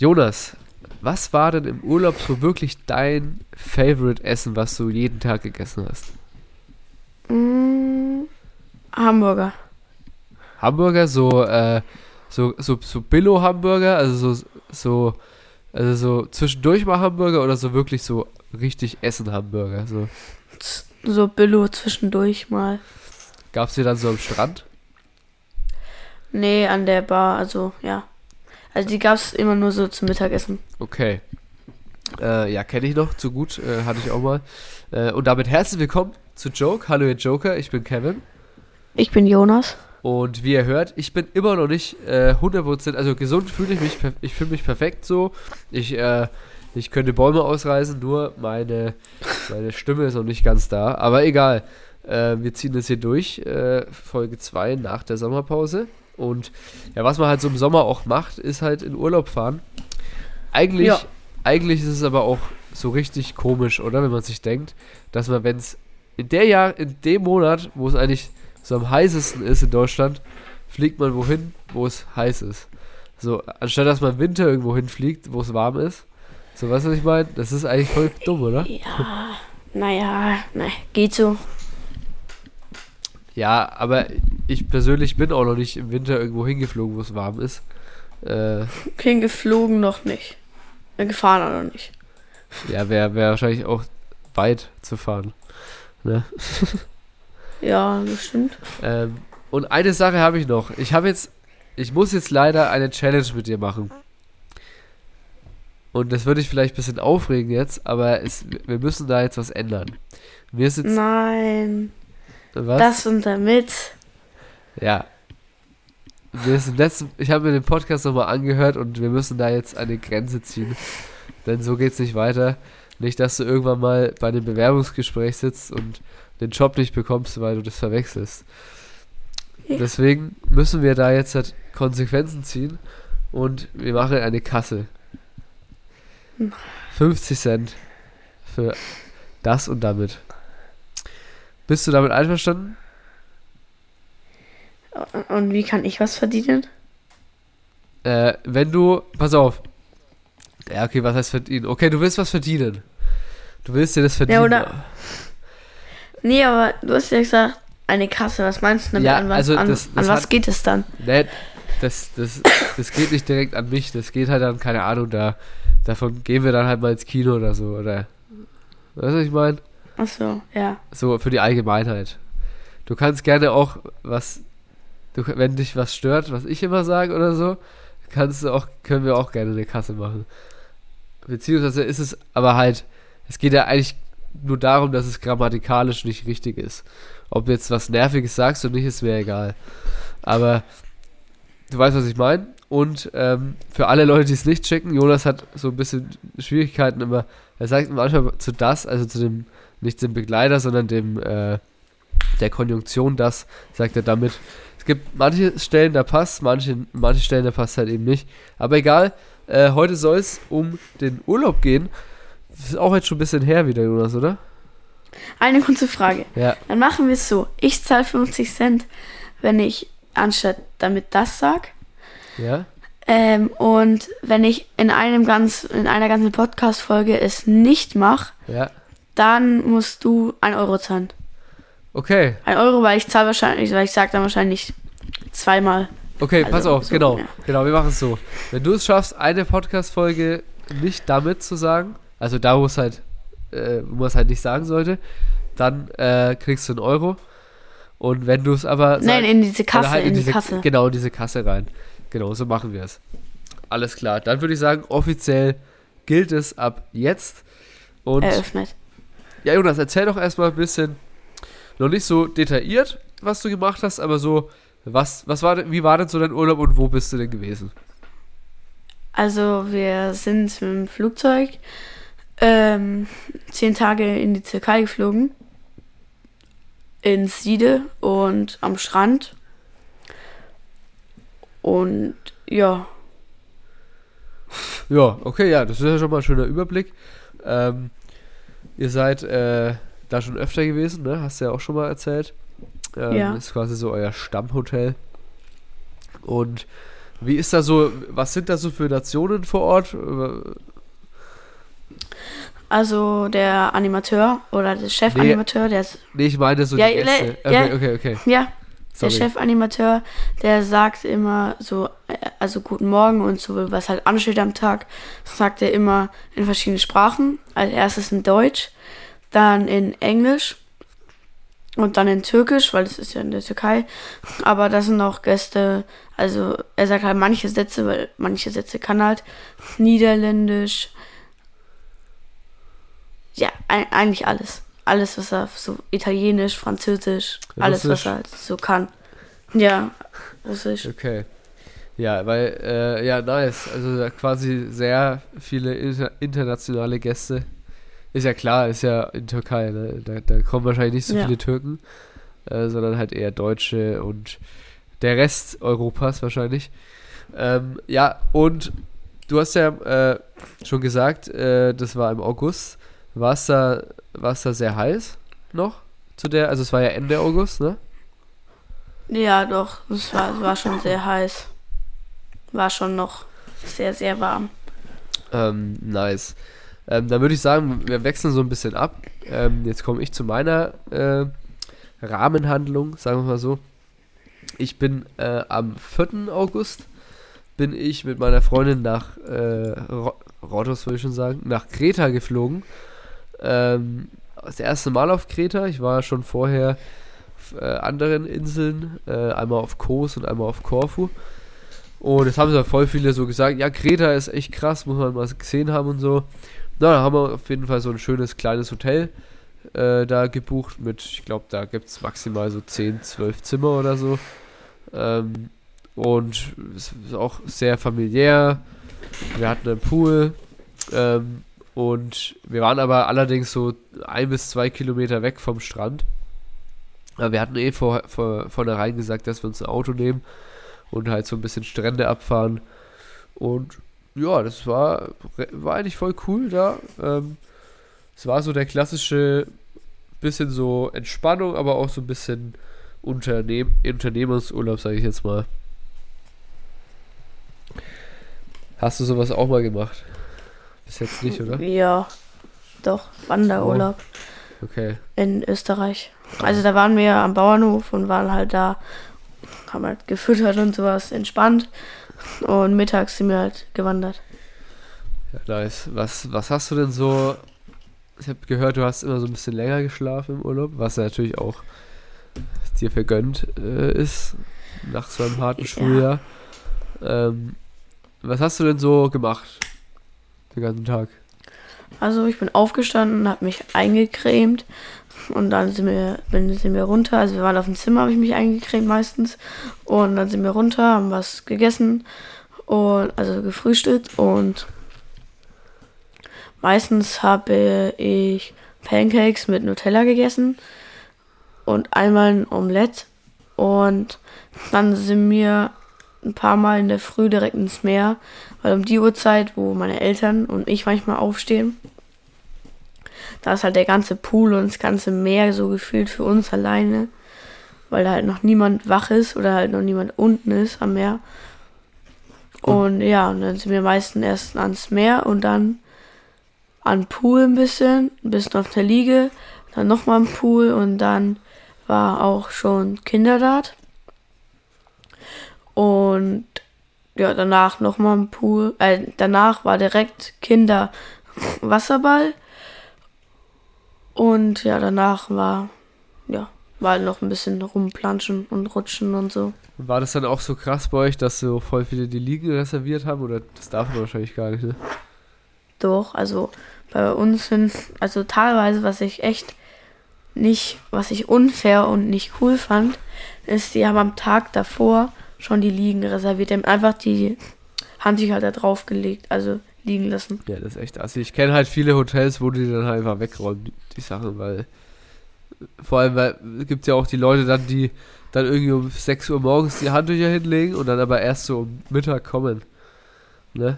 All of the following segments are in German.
Jonas, was war denn im Urlaub so wirklich dein Favorite Essen, was du jeden Tag gegessen hast? Mm, Hamburger. Hamburger, so, äh, so, so, so Billo-Hamburger, also so, so, also so zwischendurch mal Hamburger oder so wirklich so richtig Essen-Hamburger, so. So Billo zwischendurch mal. Gab's die dann so am Strand? Nee, an der Bar, also ja. Also die gab es immer nur so zum Mittagessen. Okay. Äh, ja, kenne ich noch, zu gut, äh, hatte ich auch mal. Äh, und damit herzlich willkommen zu Joke. Hallo ihr Joker, ich bin Kevin. Ich bin Jonas. Und wie ihr hört, ich bin immer noch nicht äh, 100%, also gesund fühle ich mich, ich fühle mich perfekt so. Ich, äh, ich könnte Bäume ausreißen, nur meine, meine Stimme ist noch nicht ganz da. Aber egal, äh, wir ziehen das hier durch, äh, Folge 2 nach der Sommerpause. Und ja, was man halt so im Sommer auch macht, ist halt in Urlaub fahren. Eigentlich, Ja. eigentlich ist es aber auch so richtig komisch, oder? Wenn man sich denkt, dass man, wenn es in der Jahr, in dem Monat, wo es eigentlich so am heißesten ist in Deutschland, fliegt man wohin, wo es heiß ist. So, anstatt dass man im Winter irgendwo hinfliegt, wo es warm ist. So, weißt du, was ich meine? Das ist eigentlich voll dumm, oder? Ja, naja, ne, geht so. Ja, aber ich persönlich bin auch noch nicht im Winter irgendwo hingeflogen, wo es warm ist. Äh, Bin geflogen noch nicht. Äh, Gefahren auch noch nicht. ja, wäre wär wahrscheinlich auch weit zu fahren. Ne? Ja, bestimmt. Ähm, und eine Sache habe ich noch. Ich habe jetzt, ich muss jetzt leider eine Challenge mit dir machen. Und das würde ich vielleicht ein bisschen aufregen jetzt, aber es, wir müssen da jetzt was ändern. Mir ist jetzt, Nein, was? das und damit. Ja. Ist im letzten, ich habe mir den Podcast nochmal angehört und wir müssen da jetzt eine Grenze ziehen. Denn so geht's nicht weiter. Nicht, dass du irgendwann mal bei einem Bewerbungsgespräch sitzt und den Job nicht bekommst, weil du das verwechselst. Ja. Deswegen müssen wir da jetzt halt Konsequenzen ziehen und wir machen eine Kasse. 50 Cent für das und damit. Bist du damit einverstanden? Und wie kann ich was verdienen? Äh, wenn du, pass auf. Ja, okay, was heißt verdienen? Okay, du willst was verdienen. Du willst dir das verdienen. oder- Nee, aber du hast ja gesagt, eine Kasse. Was meinst du damit? Ja, an was, also an, das- das an was hat- geht es dann? Nee, das, das, das geht nicht direkt an mich. Das geht halt dann, keine Ahnung, da, davon gehen wir dann halt mal ins Kino oder so, oder. Weißt du, was ich meine? Achso, ja. So für die Allgemeinheit. Du kannst gerne auch was, du, wenn dich was stört, was ich immer sage oder so, kannst du auch, können wir auch gerne eine Kasse machen. Beziehungsweise ist es aber halt, es geht ja eigentlich nur darum, dass es grammatikalisch nicht richtig ist. Ob jetzt was Nerviges sagst oder nicht, ist mir egal. Aber du weißt, was ich meine. Und ähm, für alle Leute, die es nicht checken, Jonas hat so ein bisschen Schwierigkeiten immer. Er sagt manchmal zu das, also zu dem, nicht dem Begleiter, sondern dem, äh, der Konjunktion das, sagt er damit. Es gibt manche Stellen, da passt, manche, manche Stellen, da passt halt eben nicht. Aber egal, äh, heute soll es um den Urlaub gehen. Das ist auch jetzt schon ein bisschen her wieder, Jonas, oder? Eine kurze Frage. Ja. Dann machen wir es so. Ich zahle 50 Cent, wenn ich anstatt damit das sag. Ja? Ähm, und wenn ich in einem ganz, in einer ganzen Podcast-Folge es nicht mache, Ja. Dann musst du ein Euro zahlen. Okay. Ein Euro, weil ich zahle wahrscheinlich, weil ich sag dann wahrscheinlich zweimal. Okay, Also, pass auf, so, genau. ja. Genau, wir machen es so. Wenn du es schaffst, eine Podcast-Folge nicht damit zu sagen, also da, wo es halt, äh, wo man es halt nicht sagen sollte, dann äh, kriegst du einen Euro. Und wenn du es aber Nein, in diese Kasse, halt in, die diese, Kasse. Genau, in diese Kasse rein. Genau, so machen wir es. Alles klar. Dann würde ich sagen, offiziell gilt es ab jetzt. Und Eröffnet. Ja, Jonas, erzähl doch erstmal ein bisschen, noch nicht so detailliert, was du gemacht hast, aber so, was, was war wie war denn so dein Urlaub und wo bist du denn gewesen? Also wir sind mit dem Flugzeug ähm, zehn Tage in die Türkei geflogen. In Siede und am Strand. Und ja, Ja, okay, ja, das ist ja schon mal ein schöner Überblick. Ähm, ihr seid äh, da schon öfter gewesen, ne? Hast du ja auch schon mal erzählt. Ähm, Ja. Ist quasi so euer Stammhotel. Und Wie ist da so, was sind da so für Nationen vor Ort? Also der Animateur oder der Chefanimateur, der ist. Nee, ich meine so Ja, die Gäste. Okay, ja. okay, okay. Ja, Sorry. der Chefanimateur, der sagt immer so, äh, also guten Morgen und so, was halt ansteht am Tag, sagt er immer in verschiedenen Sprachen. Als erstes in Deutsch, dann in Englisch und dann in Türkisch, weil das ist ja in der Türkei. Aber das sind auch Gäste, also er sagt halt manche Sätze, weil manche Sätze kann halt Niederländisch. Ja, eigentlich alles. Alles, was er so Italienisch, Französisch, alles, was Russisch. er halt so kann. Ja, Russisch. Okay. Ja, weil, äh, ja, nice. Also quasi sehr viele inter internationale Gäste. Ist ja klar, ist ja in Türkei, ne? Da, da kommen wahrscheinlich nicht so Ja. viele Türken, äh, sondern halt eher Deutsche und der Rest Europas wahrscheinlich. Ähm, ja, und du hast ja äh, schon gesagt, äh, das war im August. War es da, war's da sehr heiß noch? Zu der, also es war ja Ende August, ne? Ja, doch, es war, es war schon sehr heiß. War schon noch sehr, sehr warm. Ähm, nice. Ähm, dann würde ich sagen, wir wechseln so ein bisschen ab. Ähm, jetzt komme ich zu meiner äh, Rahmenhandlung, sagen wir mal so. Ich bin äh, am 4. August bin ich mit meiner Freundin nach äh, Ro Rhodos, würde ich schon sagen, nach Kreta geflogen. Ähm, das erste Mal auf Kreta. Ich war schon vorher auf äh, anderen Inseln, äh, einmal auf Kos und einmal auf Korfu. Und es haben ja voll viele so gesagt, ja, Kreta ist echt krass, muss man mal gesehen haben und so. Na, da haben wir auf jeden Fall so ein schönes kleines Hotel äh, da gebucht mit, ich glaube, da gibt es maximal so 10, 12 Zimmer oder so. Ähm, und es ist auch sehr familiär. Wir hatten einen Pool. Ähm, und wir waren aber allerdings so ein bis zwei Kilometer weg vom Strand. Aber wir hatten eh vor, vor, vornherein gesagt, dass wir uns ein Auto nehmen und halt so ein bisschen Strände abfahren. Und ja, das war, war eigentlich voll cool da. Ähm, es war so der klassische bisschen so Entspannung, aber auch so ein bisschen Unternehm Unternehmensurlaub, sage ich jetzt mal. Hast du sowas auch mal gemacht? Bis jetzt nicht, oder? Ja, doch, Wanderurlaub Okay. in Österreich. Also da waren wir am Bauernhof und waren halt da, haben halt gefüttert und sowas, entspannt. Und mittags sind wir halt gewandert. Ja, nice. Was, was hast du denn so? Ich habe gehört, du hast immer so ein bisschen länger geschlafen im Urlaub, was ja natürlich auch dir vergönnt äh, ist nach so einem harten Ja. Schuljahr. Ähm, was hast du denn so gemacht den ganzen Tag? Also ich bin aufgestanden, habe mich eingecremt und dann sind wir, bin, sind wir runter. Also wir waren auf dem Zimmer, habe ich mich eingecremt meistens. Und dann sind wir runter, haben was gegessen und also gefrühstückt und meistens habe ich Pancakes mit Nutella gegessen und einmal ein Omelette und dann sind wir ein paar Mal in der Früh direkt ins Meer, weil um die Uhrzeit, wo meine Eltern und ich manchmal aufstehen, da ist halt der ganze Pool und das ganze Meer so gefühlt für uns alleine, weil da halt noch niemand wach ist oder halt noch niemand unten ist am Meer. Und ja, und dann sind wir meistens erst ans Meer und dann an Pool ein bisschen, ein bisschen auf der Liege, dann nochmal am Pool und dann war auch schon Kinderdart. Und ja, danach nochmal im Pool. Äh, danach war direkt Kinder Wasserball. Und ja, danach war, ja, war halt noch ein bisschen rumplanschen und rutschen und so. Und war das dann auch so krass bei euch, dass so voll viele die Liegen reserviert haben? Oder das darf man wahrscheinlich gar nicht, ne? Doch, also bei uns sind, also teilweise, was ich echt nicht, was ich unfair und nicht cool fand, ist, die haben am Tag davor schon die Liegen reserviert. Die haben einfach die Handtücher da drauf gelegt, also liegen lassen. Ja, das ist echt assi. Ich kenne halt viele Hotels, wo die dann halt einfach wegräumen, die, die Sachen, weil. Vor allem, weil es gibt ja auch die Leute dann, die dann irgendwie um 6 Uhr morgens die Handtücher hinlegen und dann aber erst so um Mittag kommen. Ne?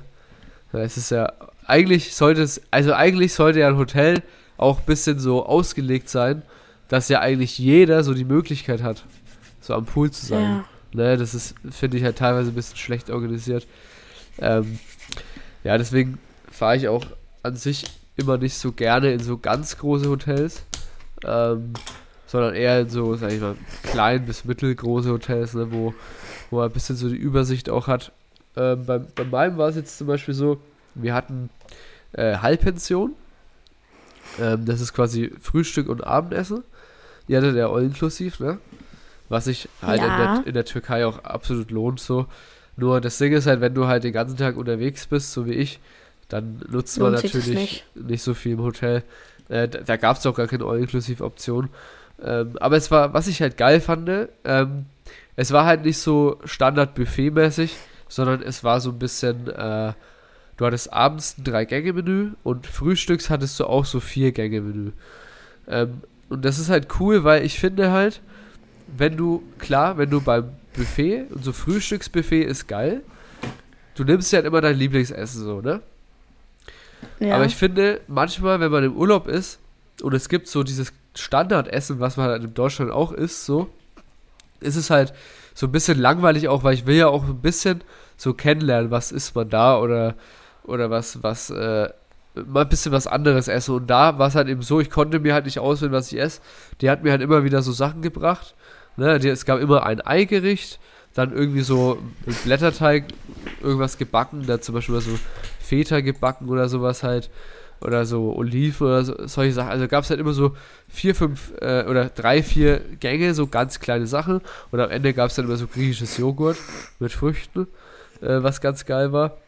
Ja, es ist ja. Eigentlich sollte es. Also eigentlich sollte ja ein Hotel auch ein bisschen so ausgelegt sein, dass ja eigentlich jeder so die Möglichkeit hat, so am Pool zu sein. Ja. Ne, das ist, finde ich halt teilweise ein bisschen schlecht organisiert. Ähm, ja, deswegen fahre ich auch an sich immer nicht so gerne in so ganz große Hotels, ähm, sondern eher in so, sag ich mal, klein bis mittelgroße Hotels, ne, wo, wo man ein bisschen so die Übersicht auch hat. Ähm, bei, bei meinem war es jetzt zum Beispiel so, wir hatten äh, Halbpension. Ähm, das ist quasi Frühstück und Abendessen. Die hatte der All-Inklusiv, ne? Was sich halt Ja. in, der, in der Türkei auch absolut lohnt, so. Nur das Ding ist halt, wenn du halt den ganzen Tag unterwegs bist, so wie ich, dann nutzt man Lohnt das natürlich nicht. so viel im Hotel. Äh, da da gab es auch gar keine All-Inklusiv-Option. Ähm, aber es war, was ich halt geil fand, ähm, es war halt nicht so Standard-Buffet-mäßig, sondern es war so ein bisschen, äh, du hattest abends ein Drei-Gänge-Menü und frühstücks hattest du auch so Vier-Gänge-Menü. Ähm, und das ist halt cool, weil ich finde halt, wenn du, klar, wenn du beim Buffet, und so Frühstücksbuffet ist geil, du nimmst ja halt immer dein Lieblingsessen so, ne? Ja. Aber ich finde, manchmal, wenn man im Urlaub ist und es gibt so dieses Standardessen, was man halt in Deutschland auch isst, so, ist es halt so ein bisschen langweilig auch, weil ich will ja auch ein bisschen so kennenlernen, was isst man da oder, oder was, was, äh, mal ein bisschen was anderes essen. Und da war es halt eben so, ich konnte mir halt nicht auswählen, was ich esse. Die hat mir halt immer wieder so Sachen gebracht. Ne? Es gab immer ein Eigericht, dann irgendwie so mit Blätterteig irgendwas gebacken, da zum Beispiel so Feta gebacken oder sowas halt. Oder so Oliven oder so, solche Sachen. Also gab es halt immer so vier, fünf äh, oder drei, vier Gänge, so ganz kleine Sachen. Und am Ende gab es dann immer so griechisches Joghurt mit Früchten, äh, was ganz geil war.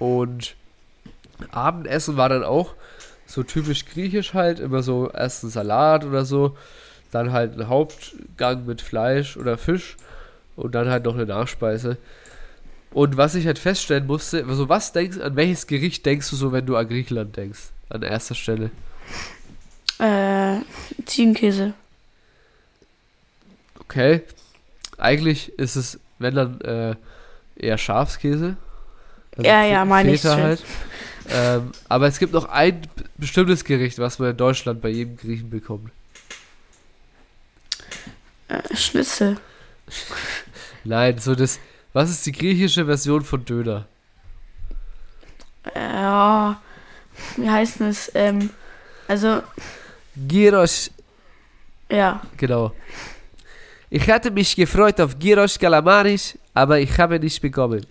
Und Abendessen war dann auch so typisch griechisch halt, immer so erst ein Salat oder so, dann halt ein Hauptgang mit Fleisch oder Fisch und dann halt noch eine Nachspeise. Und was ich halt feststellen musste, also was denkst an welches Gericht denkst du so, wenn du an Griechenland denkst? An erster Stelle. äh, Ziegenkäse. Okay. Eigentlich ist es, wenn dann, äh, eher Schafskäse. Also Ja, ja, meine ich halt. Ähm, aber es gibt noch ein bestimmtes Gericht, was man in Deutschland bei jedem Griechen bekommt. Äh, Schnitzel. Nein, so das. Was ist die griechische Version von Döner? Äh, ja, wie heißt es? Ähm, also, Gyros, ja. genau. Ich hatte mich gefreut auf Gyros Kalamaris, aber ich habe nicht bekommen.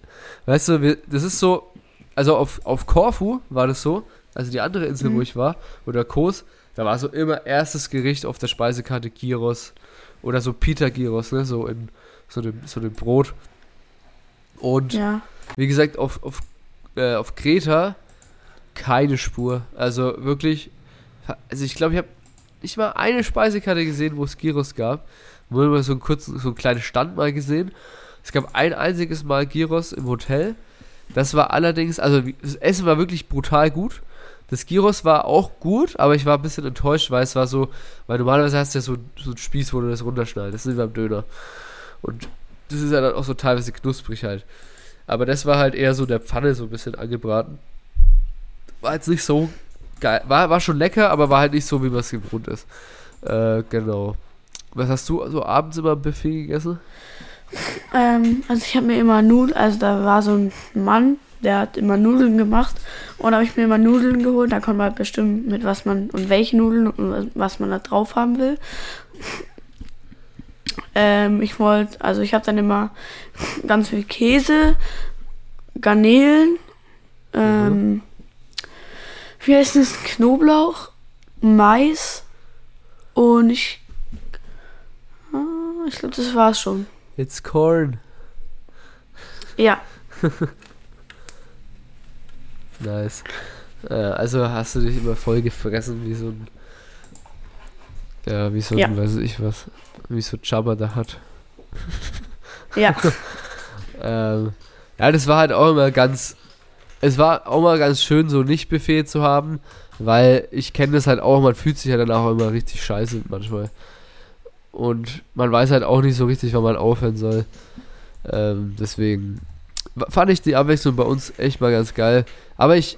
Weißt du, das ist so, also auf, auf Korfu war das so, also die andere Insel, wo Mhm. ich war, oder Kos, da war so immer erstes Gericht auf der Speisekarte Gyros oder so Pita Gyros, ne, so in so dem, so dem Brot. Und Ja. wie gesagt, auf, auf, äh, auf Kreta keine Spur. Also wirklich, also ich glaube, ich habe nicht mal eine Speisekarte gesehen, wo es Gyros gab. Nur mal so einen kurzen, so einen kleinen Stand mal gesehen. Es gab ein einziges Mal Gyros im Hotel. Das war allerdings, also das Essen war wirklich brutal gut. Das Gyros war auch gut, aber ich war ein bisschen enttäuscht, weil es war so, weil normalerweise hast du ja so, so einen Spieß, wo du das runterschneidest. Das ist wie beim Döner. Und das ist ja dann auch so teilweise knusprig halt. Aber das war halt eher so der Pfanne so ein bisschen angebraten. War jetzt nicht so geil. War, war schon lecker, aber war halt nicht so, wie man es gewohnt ist. Äh, genau. Was hast du so abends immer im Buffet gegessen? Ähm, also ich habe mir immer Nudeln, also da war so ein Mann, der hat immer Nudeln gemacht und da habe ich mir immer Nudeln geholt. Da konnte man halt bestimmen, mit was man und welche Nudeln und was man da drauf haben will. Ähm, ich wollte, also ich habe dann immer ganz viel Käse, Garnelen, ähm, wie heißt das? Knoblauch, Mais und ich, ah, ich glaube, das war's schon. It's corn. Ja, Nice. Äh, also hast du dich immer voll gefressen wie so ein. Ja, wie so ein, Ja. weiß ich was. Wie so Jabba da hat. ja. Ähm, ja, das war halt auch immer ganz. Es war auch mal ganz schön, so nicht Buffet zu haben, weil ich kenne das halt auch, man fühlt sich ja dann auch immer richtig scheiße manchmal. Und man weiß halt auch nicht so richtig, wann man aufhören soll. Ähm, deswegen fand ich die Abwechslung bei uns echt mal ganz geil. Aber ich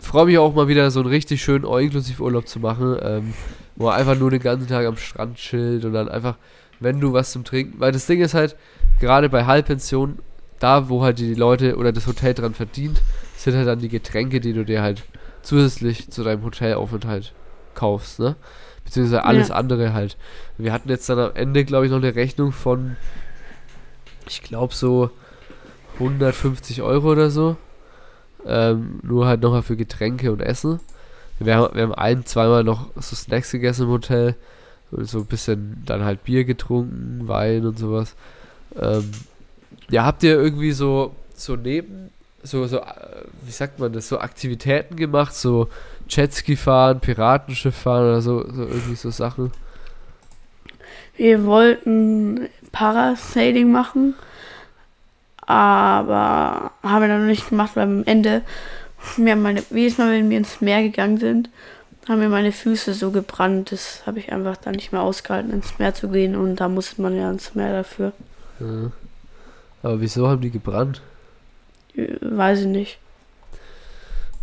freue mich auch mal wieder, so einen richtig schönen All-Inklusiv-Urlaub zu machen, ähm, wo man einfach nur den ganzen Tag am Strand chillt und dann einfach wenn du was zum Trinken, weil das Ding ist halt, gerade bei Halbpension, da wo halt die Leute oder das Hotel dran verdient, sind halt dann die Getränke, die du dir halt zusätzlich zu deinem Hotelaufenthalt kaufst, ne? Beziehungsweise alles Ja. andere halt. Wir hatten jetzt dann am Ende, glaube ich, noch eine Rechnung von, ich glaube so 150 Euro oder so. Ähm, nur halt nochmal für Getränke und Essen. Wir haben, wir haben ein, zweimal noch so Snacks gegessen im Hotel. Und so ein bisschen dann halt Bier getrunken, Wein und sowas. Ähm, ja, habt ihr irgendwie so, so neben, so, so, äh, wie sagt man das, so Aktivitäten gemacht, so Jetski fahren, Piratenschiff fahren oder so, so irgendwie so Sachen? Wir wollten Parasailing machen, aber haben wir dann noch nicht gemacht, weil am Ende, haben meine, jedes Mal, wenn wir ins Meer gegangen sind, haben mir meine Füße so gebrannt. Das habe ich einfach dann nicht mehr ausgehalten, ins Meer zu gehen und da musste man ja ins Meer dafür. Ja. Aber wieso haben die gebrannt? Äh, Weiß ich nicht.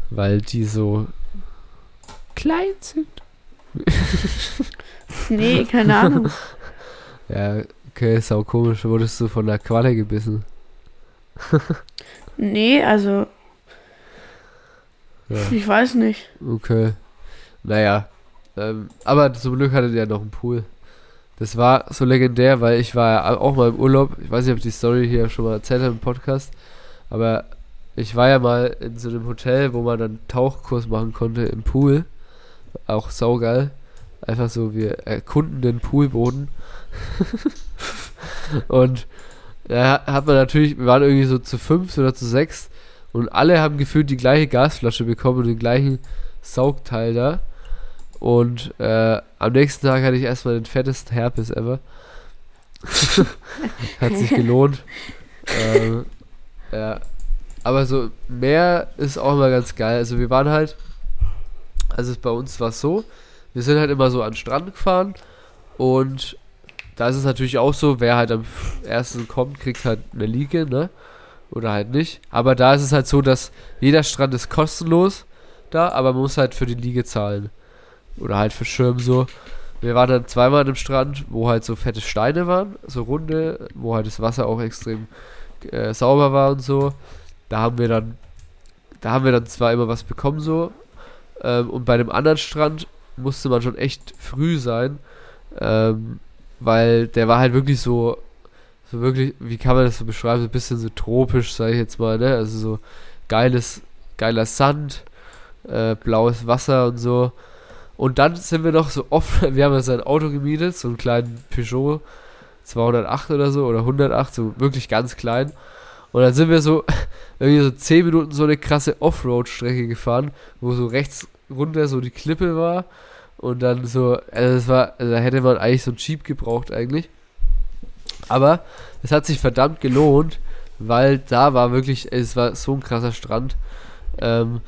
Weil die so klein sind. Nee, keine Ahnung. Ja, okay, ist auch komisch. Wurdest du von der Qualle gebissen? Nee, also, Ja, ich weiß nicht. okay. Naja. Ähm, aber zum Glück hattet ihr noch einen Pool. Das war so legendär, weil ich war ja auch mal im Urlaub. Ich weiß nicht, ob ich die Story hier schon mal erzählt habe im Podcast. Aber ich war ja mal in so einem Hotel, wo man dann Tauchkurs machen konnte im Pool. Auch saugeil. Einfach so, wir erkunden den Poolboden. und da hat man natürlich, wir waren irgendwie so zu fünf oder zu sechs und alle haben gefühlt die gleiche Gasflasche bekommen und den gleichen Saugteil da. Und äh, am nächsten Tag hatte ich erstmal den fettesten Herpes ever. Hat sich gelohnt. ähm, ja. Aber so mehr ist auch immer ganz geil. Also wir waren halt, also bei uns war es so, wir sind halt immer so an den Strand gefahren und da ist es natürlich auch so, wer halt am ersten kommt, kriegt halt eine Liege, ne? Oder halt nicht. Aber da ist es halt so, dass jeder Strand ist kostenlos da, aber man muss halt für die Liege zahlen. Oder halt für Schirm so. Wir waren dann zweimal an Strand, wo halt so fette Steine waren, so runde, wo halt das Wasser auch extrem äh, sauber war und so. Da haben wir dann, da haben wir dann zwar immer was bekommen so. Ähm, und bei dem anderen Strand musste man schon echt früh sein, ähm, weil der war halt wirklich so, so wirklich, wie kann man das so beschreiben, so ein bisschen so tropisch, sage ich jetzt mal, ne? Also so geiles, geiler Sand, äh, blaues Wasser und so. Und dann sind wir noch so oft, wir haben ja sein Auto gemietet, so einen kleinen Peugeot 208 oder so, oder 108, so wirklich ganz klein. Und dann sind wir so, irgendwie so 10 Minuten so eine krasse Offroad-Strecke gefahren, wo so rechts runter so die Klippe war. Und dann so, also das war, also da hätte man eigentlich so ein Jeep gebraucht eigentlich. Aber es hat sich verdammt gelohnt, weil da war wirklich, es war so ein krasser Strand. Ähm,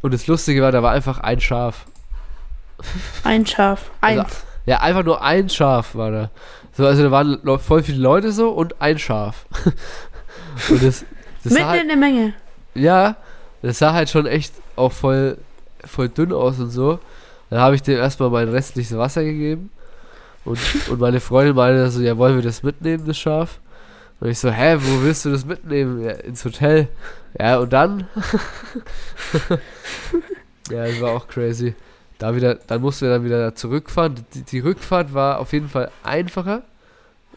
und das Lustige war, da war einfach ein Schaf. Ein Schaf. Also, Eins. Ja, einfach nur ein Schaf war da. So, also da waren voll viele Leute so und ein Schaf. und das, das Mitten halt, in der Menge. ja, das sah halt schon echt auch voll, voll dünn aus und so. Dann habe ich dem erstmal mein restliches Wasser gegeben. Und, und meine Freundin meinte so, ja, wollen wir das mitnehmen, das Schaf? Und ich so, hä, wo willst du das mitnehmen? Ja, ins Hotel. Ja, und dann? ja, das war auch crazy. Da wieder, dann mussten wir dann wieder zurückfahren. Die, die Rückfahrt war auf jeden Fall einfacher.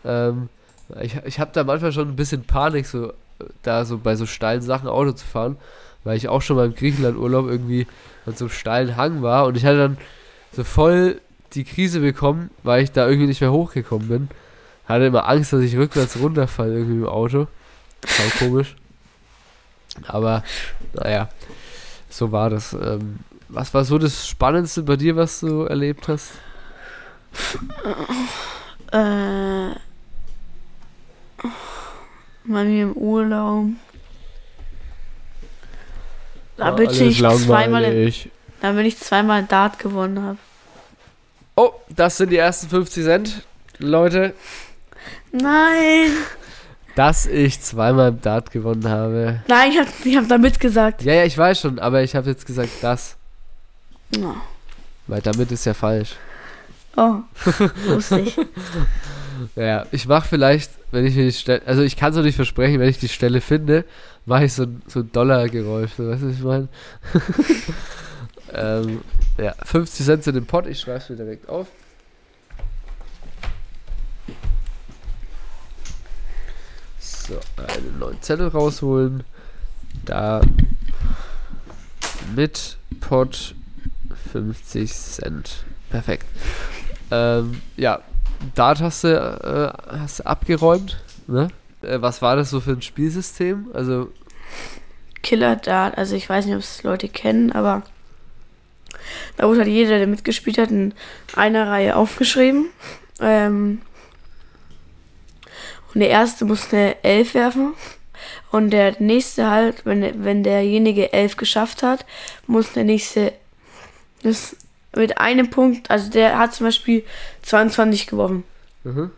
Ähm, ich ich habe da manchmal schon ein bisschen Panik, so da so bei so steilen Sachen Auto zu fahren, weil ich auch schon mal im Griechenland-Urlaub irgendwie an so einem steilen Hang war und ich hatte dann so voll die Krise bekommen, weil ich da irgendwie nicht mehr hochgekommen bin. Hatte immer Angst, dass ich rückwärts runterfalle irgendwie im Auto. War komisch. Aber, naja, so war das. Ähm, was war so das Spannendste bei dir, was du erlebt hast? Äh, bei mir im Urlaub. Da bin ich zweimal, in, da bin ich zweimal Dart gewonnen habe. Oh, das sind die ersten 50 Cent, Leute. Nein! Dass ich zweimal im Dart gewonnen habe. Nein, ich habe ich hab da mitgesagt. Ja, ja, ich weiß schon, aber ich habe jetzt gesagt das. Oh, Weil damit ist ja falsch. oh wusste ich. Ja, ich mache vielleicht, wenn ich mir die Stelle, also ich kann es noch nicht versprechen, wenn ich die Stelle finde, mache ich so, ein- so ein Dollargeräusch, so, weißt du, was ich meine? ähm, ja, 50 Cent in den Pot, ich schreibe es mir direkt auf. So, einen neuen Zettel rausholen. Da mit Pot 50 Cent. Perfekt. Ähm, ja, Dart hast du, äh, hast du abgeräumt. Ne? Äh, was war das so für ein Spielsystem? Also, Killer Dart, also ich weiß nicht, ob es Leute kennen, aber da wurde halt jeder, der mitgespielt hat, in einer Reihe aufgeschrieben. Ähm, und der erste musste eine Elf werfen. Und der nächste halt, wenn, wenn derjenige elf geschafft hat, muss der nächste das mit einem Punkt, also der hat zum Beispiel 22 geworfen. mhm.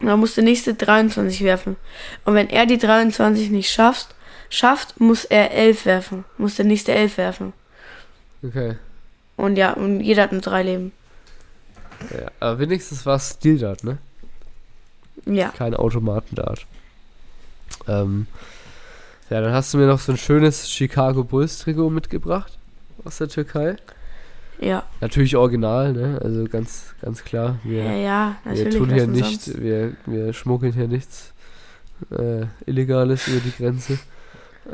Und dann muss der nächste 23 werfen. Und wenn er die 23 nicht schafft, schafft, muss er 11 werfen. Muss der nächste 11 werfen. okay. Und ja, und jeder hat nur drei Leben. Ja, aber wenigstens war es Stil-Dart, ne? Ja. Kein Automatendart. Ähm, ja, dann hast du mir noch so ein schönes Chicago Bulls Trikot mitgebracht aus der Türkei. Ja. Natürlich original, ne? Also ganz, ganz klar. Wir, Ja, ja, wir natürlich. tun was hier nicht, sonst? wir, wir schmuggeln hier nichts äh, Illegales über die Grenze.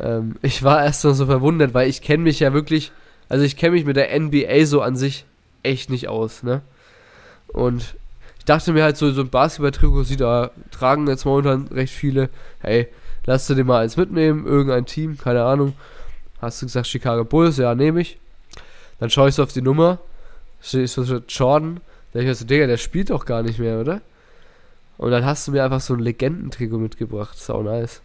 Ähm, ich war erst mal so verwundert, weil ich kenne mich ja wirklich, also ich kenne mich mit der NBA so an sich echt nicht aus, ne? Und ich dachte mir halt so, so ein Basketball-Trikot sieht da, tragen jetzt momentan recht viele. Hey, lass du dir mal eins mitnehmen, irgendein Team, keine Ahnung. Hast du gesagt Chicago Bulls? Ja, nehme ich. Dann schaue ich so auf die Nummer, steht so Jordan. Da ich mir so, Digga, der spielt doch gar nicht mehr, oder? Und dann hast du mir einfach so ein Legendentrikot mitgebracht. Sau nice.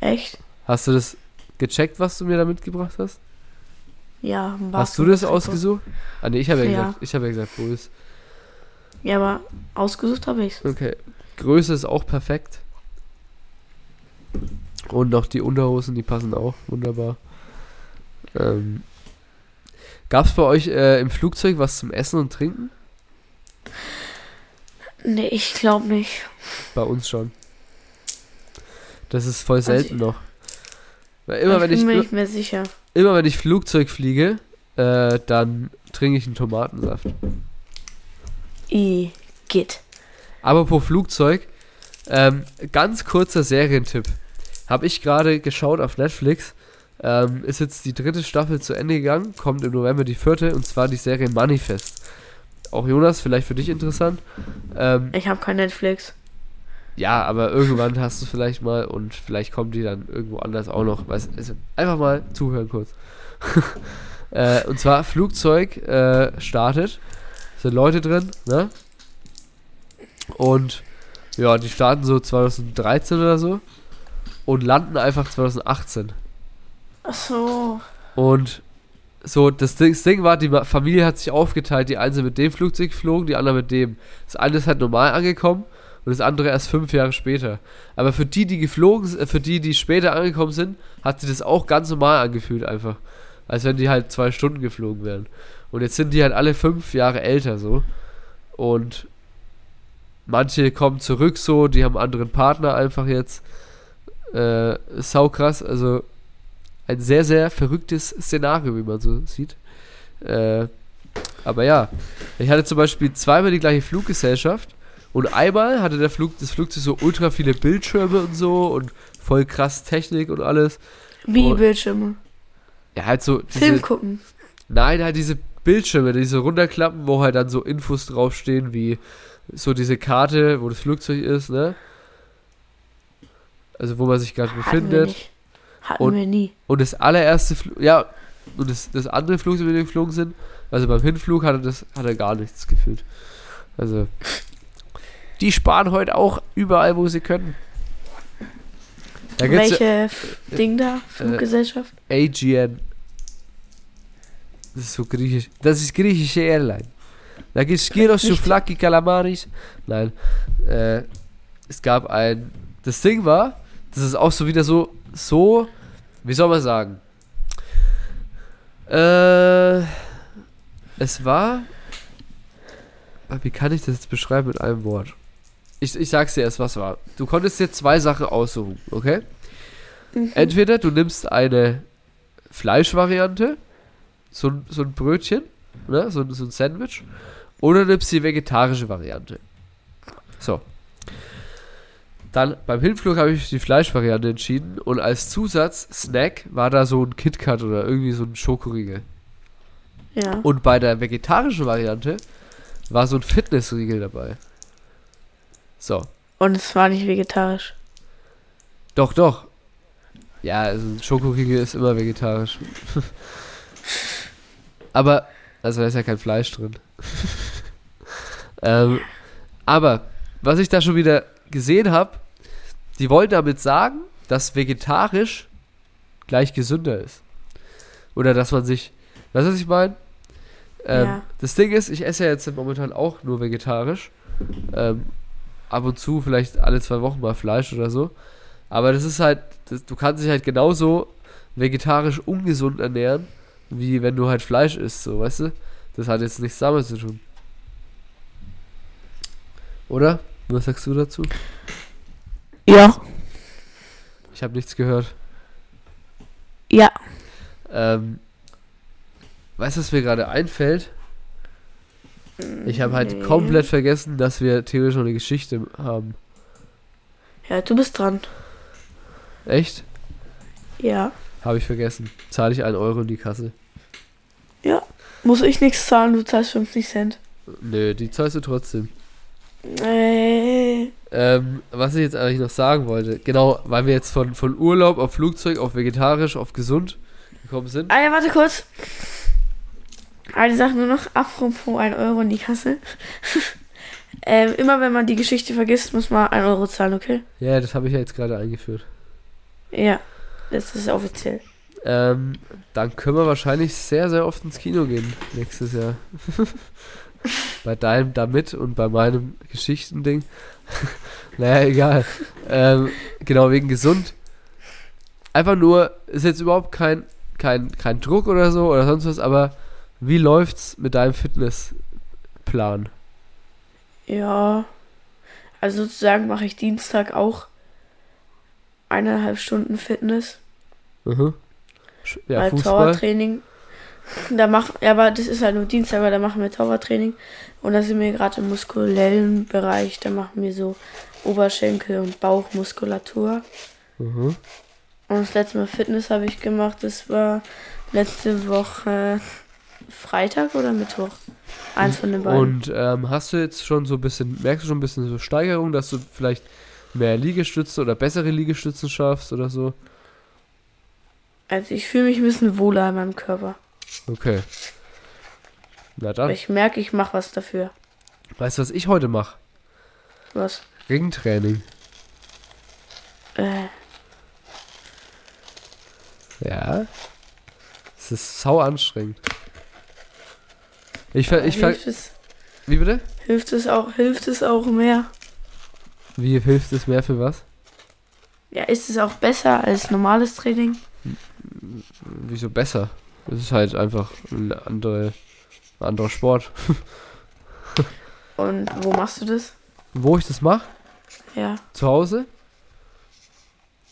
Echt? Hast du das gecheckt, was du mir da mitgebracht hast? Ja, ein Hast du das ausgesucht? Ah, nee, ich habe ja, Ja. gesagt, ich habe ja gesagt Bulls. Ja, aber ausgesucht habe ich's. Okay. Größe ist auch perfekt. Und noch die Unterhosen, die passen auch wunderbar. Ähm, Gab es bei euch äh, im Flugzeug was zum Essen und Trinken? Nee, ich glaube nicht. Bei uns schon. Das ist voll Also selten noch. Weil immer, ich wenn bin ich, mir nicht mehr sicher. immer wenn ich Flugzeug fliege, äh, dann trinke ich einen Tomatensaft. I, geht. Aber pro Flugzeug, ähm, ganz kurzer Serientipp. Habe ich gerade geschaut auf Netflix. Ähm, ist jetzt die dritte Staffel zu Ende gegangen, kommt im November die vierte und zwar die Serie Manifest. Auch Jonas, vielleicht für dich interessant. Ähm, Ich habe kein Netflix. ja, aber irgendwann hast du vielleicht mal und vielleicht kommt die dann irgendwo anders auch noch. Weiß, also einfach mal zuhören kurz. äh, und zwar Flugzeug äh, startet, sind Leute drin, ne? Und ja, die starten so 2013 oder so und landen einfach 2018. Ach so. Und so, das Ding, das Ding war, die Familie hat sich aufgeteilt. Die einen sind mit dem Flugzeug geflogen, die anderen mit dem. Das eine ist halt normal angekommen und das andere erst fünf Jahre später. Aber für die, die geflogen sind, für die, die später angekommen sind, hat sich das auch ganz normal angefühlt einfach. Als wenn die halt zwei Stunden geflogen wären. Und jetzt sind die halt alle fünf Jahre älter so. Und manche kommen zurück so, die haben einen anderen Partner einfach jetzt. Äh, saukrass, also ein sehr, sehr verrücktes Szenario, wie man so sieht. Äh, aber ja, ich hatte zum Beispiel zweimal die gleiche Fluggesellschaft und einmal hatte der Flug, das Flugzeug so ultra viele Bildschirme und so und voll krass Technik und alles. Mini-Bildschirme. Ja, halt so diese, Film gucken. Nein, halt diese Bildschirme, diese runterklappen, wo halt dann so Infos draufstehen, wie so diese Karte, wo das Flugzeug ist, ne? Also wo man sich gerade befindet. Hatten Und- wir nie. Und das allererste Flug, ja, und das, das andere Flugzeug, mit dem wir geflogen sind, also beim Hinflug hatte das hat er gar nichts gefühlt. Also, die sparen heute auch überall, wo sie können. Da Welche F- Ding da? Fluggesellschaft? AGN. Das ist so griechisch. Das ist griechische Airline. Da gibt es Gyros, Souflaki, Kalamaris. Nein. Äh, es gab ein. Das Ding war, das ist auch so wieder so, so, wie soll man sagen? Äh, es war wie kann ich das jetzt beschreiben mit einem Wort? Ich, ich sag's dir erst, was war. Du konntest dir zwei Sachen aussuchen, okay? Mhm. Entweder du nimmst eine Fleischvariante, so, ein- so ein Brötchen, ne? so, so ein Sandwich, oder du nimmst die vegetarische Variante. So. Dann beim Hinflug habe ich die Fleischvariante entschieden und als Zusatz-Snack war da so ein KitKat oder irgendwie so ein Schokoriegel. Ja. Und bei der vegetarischen Variante war so ein Fitnessriegel dabei. So. Und es war nicht vegetarisch. Doch, doch. Ja, also ein Schokoriegel ist immer vegetarisch. aber, also da ist ja kein Fleisch drin. ähm, aber, was ich da schon wieder gesehen habe, die wollen damit sagen, dass vegetarisch gleich gesünder ist. Oder dass man sich, weißt du, was ich meine? Ähm, Ja. Das Ding ist, ich esse ja jetzt momentan auch nur vegetarisch. Ähm, ab und zu vielleicht alle zwei Wochen mal Fleisch oder so. Aber das ist halt, das, du kannst dich halt genauso vegetarisch ungesund ernähren, wie wenn du halt Fleisch isst, so, weißt du? Das hat jetzt nichts damit zu tun. Oder? Was sagst du dazu? Ja. Ich habe nichts gehört. Ja. Ähm, weißt du, was mir gerade einfällt? Ich habe halt Nee. komplett vergessen, dass wir theoretisch noch eine Geschichte haben. Ja, du bist dran. Echt? Ja. Habe ich vergessen. Zahle ich einen Euro in die Kasse? Muss ich nichts zahlen, du zahlst 50 Cent. Nö, die zahlst du trotzdem. Äh, Ähm, was ich jetzt eigentlich noch sagen wollte, genau, weil wir jetzt von, von Urlaub auf Flugzeug, auf vegetarisch, auf gesund gekommen sind. ah ja, warte kurz. Eine Sache nur noch, apropos 1 Euro in die Kasse. ähm, immer wenn man die Geschichte vergisst, muss man 1 Euro zahlen, okay? Ja, das habe ich ja jetzt gerade eingeführt. Ja, das ist offiziell. Ähm, dann können wir wahrscheinlich sehr, sehr oft ins Kino gehen nächstes Jahr. bei deinem damit und bei meinem Geschichtending. naja, egal. Ähm, genau, wegen gesund. Einfach nur, ist jetzt überhaupt kein, kein, kein Druck oder so oder sonst was, aber wie läuft's mit deinem Fitnessplan? Ja. Also sozusagen mache ich Dienstag auch eineinhalb Stunden Fitness. Mhm. Ja, Fußball. Da mach, ja, aber das ist halt nur Dienstag, weil da machen wir Towertraining. Und da sind wir gerade im muskulären Bereich. Da machen wir so Oberschenkel- und Bauchmuskulatur. Mhm. Und das letzte Mal Fitness habe ich gemacht. Das war letzte Woche Freitag oder Mittwoch. Eins von den beiden. Und ähm, hast du jetzt schon so ein bisschen, merkst du schon ein bisschen so Steigerung, dass du vielleicht mehr Liegestütze oder bessere Liegestützen schaffst oder so? also ich fühle mich ein bisschen wohler in meinem Körper. Okay. Na dann. ich merke, ich mache was dafür. Weißt du, was ich heute mache? Was? Ringtraining. Äh, Ja. Es ist sau anstrengend. Ich ver, ich ver, hilft, es, wie bitte? hilft es auch, hilft es auch mehr? Wie hilft es mehr für was? Ja, ist es auch besser als normales Training? Wieso besser? Es ist halt einfach ein, andere, ein anderer Sport. Und wo machst du das? Wo ich das mache? Ja, Zu Hause?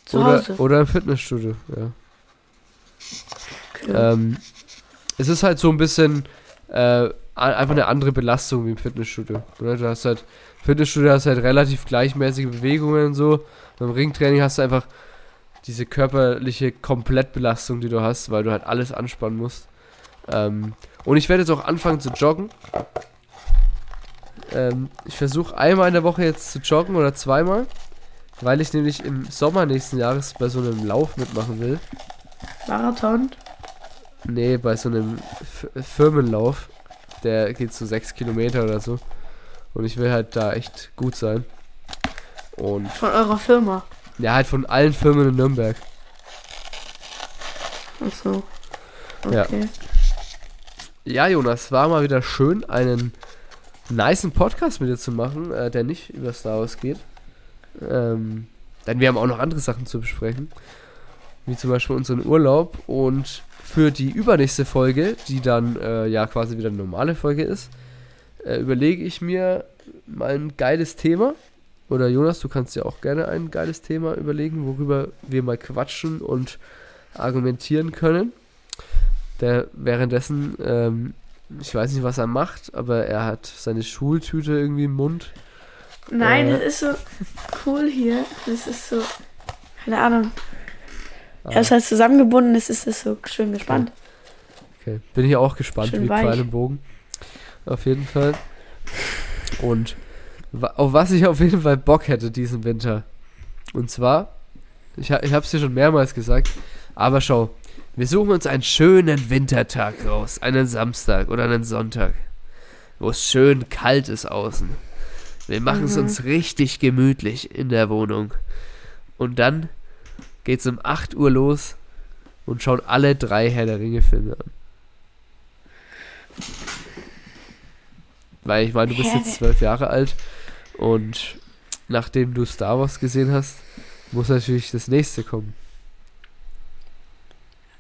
zu oder, Hause. Oder im Fitnessstudio, ja. Okay. Ähm, es ist halt so ein bisschen äh, einfach eine andere Belastung wie im Fitnessstudio. Oder? Du hast halt, Fitnessstudio hast halt relativ gleichmäßige Bewegungen und so. Beim Ringtraining hast du einfach diese körperliche Komplettbelastung, die du hast, weil du halt alles anspannen musst. Ähm, und ich werde jetzt auch anfangen zu joggen. Ähm, ich versuche einmal in der Woche jetzt zu joggen oder zweimal, weil ich nämlich im Sommer nächsten Jahres bei so einem Lauf mitmachen will. Marathon? Nee, bei so einem F Firmenlauf. Der geht so sechs Kilometer oder so. Und ich will halt da echt gut sein. Und Von eurer Firma. Ja, halt von allen Firmen in Nürnberg. Achso. Ja. Okay. Ja, Jonas, war mal wieder schön, einen nicen Podcast mit dir zu machen, äh, der nicht über Star Wars geht. Ähm, denn wir haben auch noch andere Sachen zu besprechen. Wie zum Beispiel unseren Urlaub. Und für die übernächste Folge, die dann äh, ja quasi wieder eine normale Folge ist, äh, überlege ich mir mal ein geiles Thema. Oder Jonas, du kannst ja auch gerne ein geiles Thema überlegen, worüber wir mal quatschen und argumentieren können. Der währenddessen, ähm, ich weiß nicht, was er macht, aber er hat seine Schultüte irgendwie im Mund. Nein, Äh. das ist so cool hier. Das ist so, keine Ahnung. Ah, Er ist halt zusammengebunden, es ist das so schön gespannt. okay. Bin ich auch gespannt, Schön wie weich. Bogen. Auf jeden Fall. Und auf was ich auf jeden Fall Bock hätte diesen Winter. Und zwar, ich, ich habe es dir schon mehrmals gesagt, aber schau, wir suchen uns einen schönen Wintertag raus, einen Samstag oder einen Sonntag, wo es schön kalt ist außen. Wir machen es Mhm. uns richtig gemütlich in der Wohnung. Und dann geht's um 8 Uhr los und schauen alle drei Herr der Ringe Filme an. Weil ich meine, du bist jetzt zwölf Jahre alt und nachdem du Star Wars gesehen hast, muss natürlich das nächste kommen.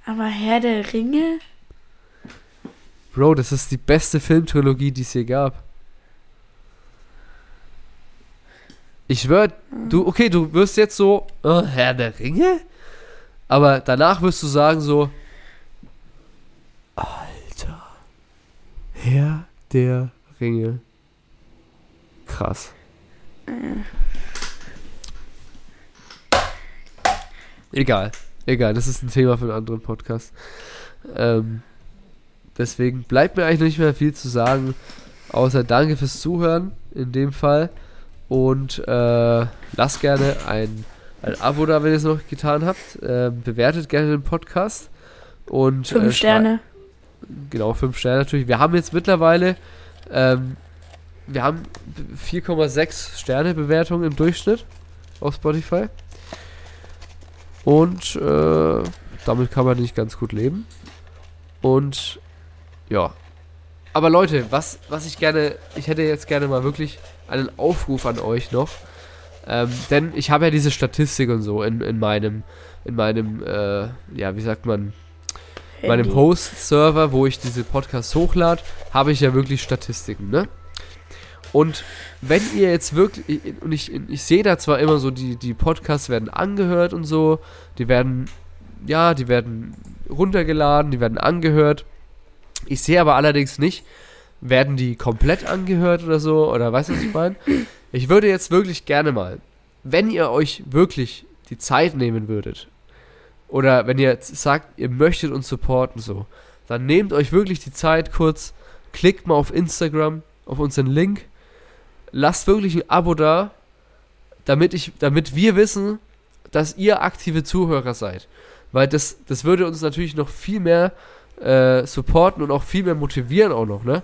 Aber Herr der Ringe? Bro, das ist die beste Filmtrilogie, die es je gab. Ich schwör, du, okay, du wirst jetzt so, äh, Herr der Ringe? Aber danach wirst du sagen so, Alter, Herr der Ringe. Krass. Egal, egal, das ist ein Thema für einen anderen Podcast. Ähm, deswegen bleibt mir eigentlich nicht mehr viel zu sagen, außer danke fürs Zuhören in dem Fall. Und äh, lasst gerne ein, ein Abo da, wenn ihr es noch getan habt. Ähm, bewertet gerne den Podcast. Und, Fünf äh, Sterne. Genau, 5 Sterne natürlich. Wir haben jetzt mittlerweile, ähm, wir haben 4,6 Sterne Bewertung im Durchschnitt auf Spotify. Und äh, damit kann man nicht ganz gut leben. Und ja. Aber Leute, was, was ich gerne, ich hätte jetzt gerne mal wirklich einen Aufruf an euch noch. Ähm, denn ich habe ja diese Statistik und so in, in meinem, in meinem, äh, ja, wie sagt man, meinem Handy. Host-Server, wo ich diese Podcasts hochlade, habe ich ja wirklich Statistiken, ne? Und wenn ihr jetzt wirklich, und ich, ich sehe da zwar immer so, die, die Podcasts werden angehört und so, die werden, ja, die werden runtergeladen, die werden angehört. Ich sehe aber allerdings nicht, werden die komplett angehört oder so, oder weißt du, was ich meine? Ich würde jetzt wirklich gerne mal, wenn ihr euch wirklich die Zeit nehmen würdet, oder wenn ihr jetzt sagt, ihr möchtet uns supporten, so, dann nehmt euch wirklich die Zeit kurz, klickt mal auf Instagram, auf unseren Link, lasst wirklich ein Abo da, damit ich, damit wir wissen, dass ihr aktive Zuhörer seid. Weil das, das würde uns natürlich noch viel mehr äh, supporten und auch viel mehr motivieren auch noch, ne?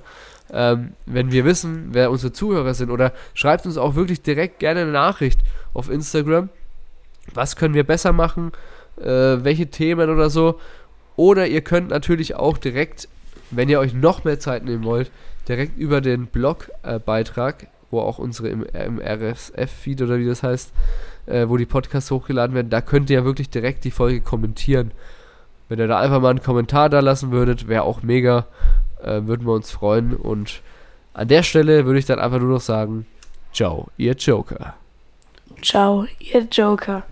Ähm, wenn wir wissen, wer unsere Zuhörer sind. Oder schreibt uns auch wirklich direkt gerne eine Nachricht auf Instagram. Was können wir besser machen? Äh, welche Themen oder so. Oder ihr könnt natürlich auch direkt, wenn ihr euch noch mehr Zeit nehmen wollt, direkt über den Blogbeitrag, wo auch unsere im, im RSF-Feed oder wie das heißt, äh, wo die Podcasts hochgeladen werden, da könnt ihr ja wirklich direkt die Folge kommentieren. Wenn ihr da einfach mal einen Kommentar da lassen würdet, wäre auch mega, äh, würden wir uns freuen. Und an der Stelle würde ich dann einfach nur noch sagen, ciao, ihr Joker. Ciao, ihr Joker.